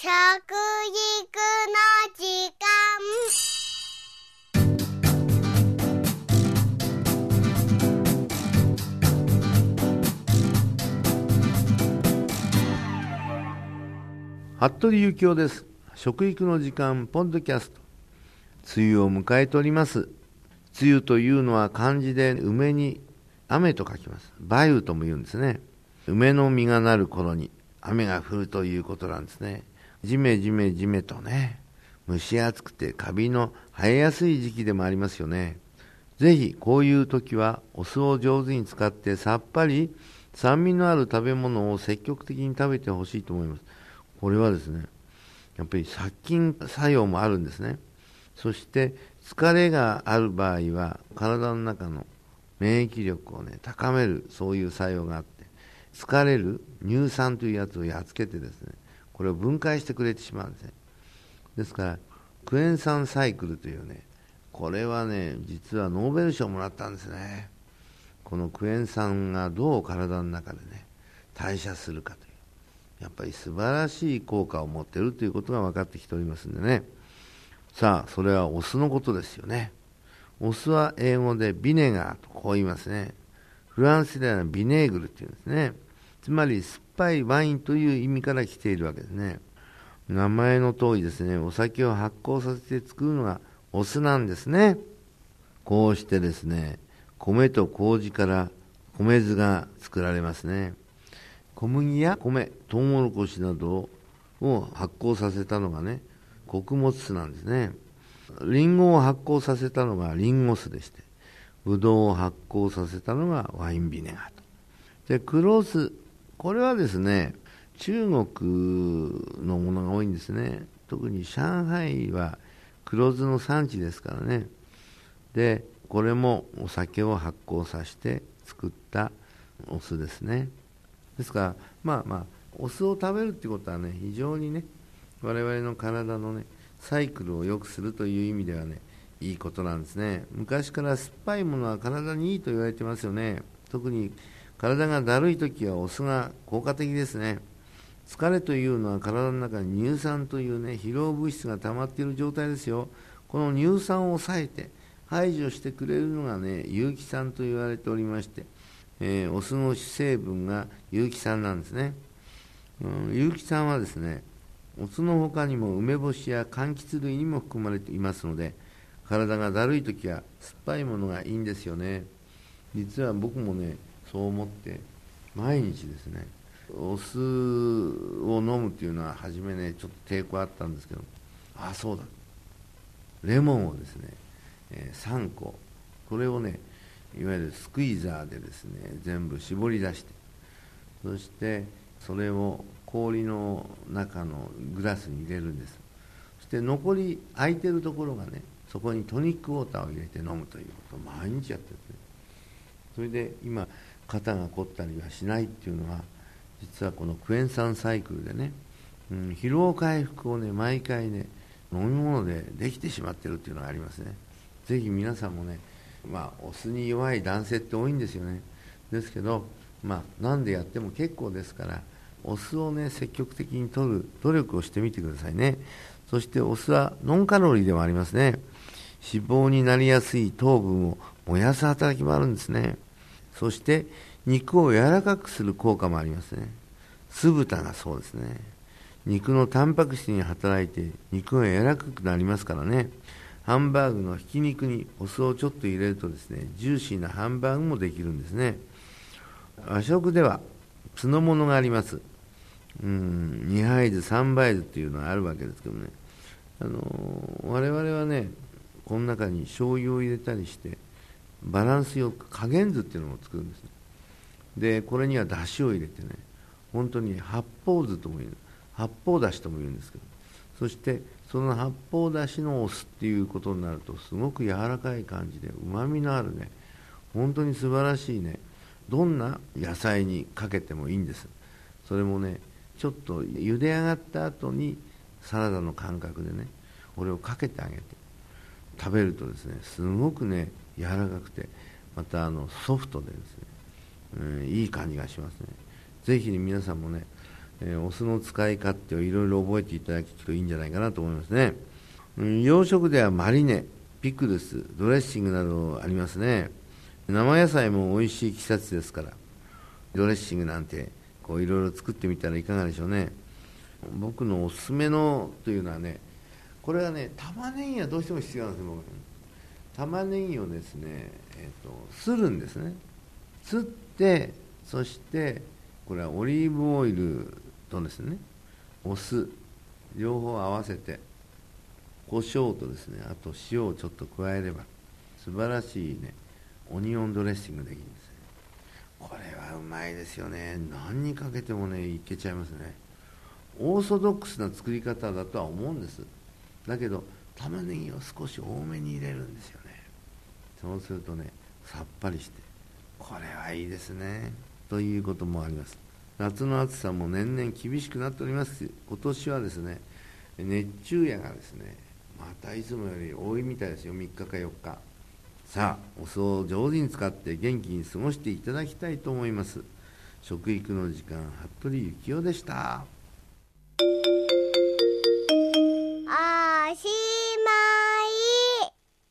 食育の時間。服部幸男です。食育の時間ポッドキャスト。梅雨を迎えております。梅雨というのは漢字で梅に雨と書きます。梅雨とも言うんですね。梅の実がなる頃に雨が降るということなんですね。じめじめじめとね蒸し暑くてカビの生えやすい時期でもありますよね。ぜひこういう時はお酢を上手に使ってさっぱり酸味のある食べ物を積極的に食べてほしいと思います。これはですねやっぱり殺菌作用もあるんですね。そして疲れがある場合は体の中の免疫力をね高めるそういう作用があって疲れる乳酸というやつをやっつけてですねこれを分解してくれてしまうんですね。ですからクエン酸サイクルというねこれはね実はノーベル賞をもらったんですね。このクエン酸がどう体の中でね代謝するかというやっぱり素晴らしい効果を持っているということが分かってきておりますんでね。さあそれはお酢のことですよね。お酢は英語でビネガーとこう言いますね。フランスではビネーグルっていうんですね。つまり酸っぱいワインという意味から来ているわけですね。名前の通りですねお酒を発酵させて作るのがお酢なんですね。こうしてですね米と麹から米酢が作られますね。小麦や米トウモロコシなどを発酵させたのがね穀物酢なんですね。リンゴを発酵させたのがリンゴ酢でしてブドウを発酵させたのがワインビネガーと。で黒酢これはですね中国のものが多いんですね。特に上海は黒酢の産地ですからね。でこれもお酒を発酵させて作ったお酢ですね。ですからまあまあお酢を食べるってことはね非常にね我々の体のねサイクルを良くするという意味ではねいいことなんですね。昔から酸っぱいものは体にいいと言われてますよね。特に体がだるい時はお酢が効果的ですね。疲れというのは体の中に乳酸というね疲労物質が溜まっている状態ですよ。この乳酸を抑えて排除してくれるのがね有機酸と言われておりまして、えー、お酢の主成分が有機酸なんですね、うん、有機酸はですねお酢の他にも梅干しや柑橘類にも含まれていますので体がだるい時は酸っぱいものがいいんですよね。実は僕もねそう思って毎日ですねお酢を飲むっていうのは初めねちょっと抵抗あったんですけどああそうだレモンをですね、えー、3個これをねいわゆるスクイーザーでですね全部絞り出してそしてそれを氷の中のグラスに入れるんです。そして残り空いてるところがねそこにトニックウォーターを入れて飲むということを毎日やってるんですね。それで今肩が凝ったりはしないっていうのは実はこのクエン酸サイクルでね、うん、疲労回復をね毎回ね飲み物でできてしまってるっていうのがありますね。ぜひ皆さんもねまあお酢に弱い男性って多いんですよね。ですけどまあ何でやっても結構ですからお酢をね積極的に摂る努力をしてみてくださいね。そしてお酢はノンカロリーでもありますね。脂肪になりやすい糖分を燃やす働きもあるんですね。そして肉を柔らかくする効果もありますね。酢豚がそうですね。肉のタンパク質に働いて肉が柔らかくなりますからね。ハンバーグのひき肉にお酢をちょっと入れるとですねジューシーなハンバーグもできるんですね。和食では酢の物があります。うん2杯酢3杯酢っていうのがあるわけですけどね。あの我々はねこの中に醤油を入れたりしてバランスよく加減酢っていうのを作るんですでこれにはだしを入れてね本当に八方酢とも言う八方だしとも言うんですけどそしてその八方だしのお酢っていうことになるとすごく柔らかい感じでうまみのあるね本当に素晴らしいねどんな野菜にかけてもいいんです。それもねちょっと茹で上がった後にサラダの感覚でねこれをかけてあげて食べるとですねすごくね柔らかくてまたあのソフトでですね、うん、いい感じがしますね。ぜひ皆さんもねえー、お酢の使い勝手をいろいろ覚えていただくといいんじゃないかなと思いますね、うん、洋食ではマリネピクルスドレッシングなどありますね。生野菜も美味しい季節ですからドレッシングなんてこういろいろ作ってみたらいかがでしょうね。僕のおすすめのというのはねこれはね玉ねぎはどうしても必要なんですよ僕。玉ねぎをですね、えーと、するんですね。すってそしてこれはオリーブオイルとですねお酢両方合わせて胡椒とですねあと塩をちょっと加えれば素晴らしいねオニオンドレッシングできるんですね。これはうまいですよね。何にかけてもねいけちゃいますね。オーソドックスな作り方だとは思うんです。だけど玉ねぎを少し多めに入れるんですよね。そうするとねさっぱりしてこれはいいですねということもあります。夏の暑さも年々厳しくなっております。今年はですね熱中夜がですねまたいつもより多いみたいですよ。3日か4日。さあお酢を上手に使って元気に過ごしていただきたいと思います。食育の時間服部幸男でした。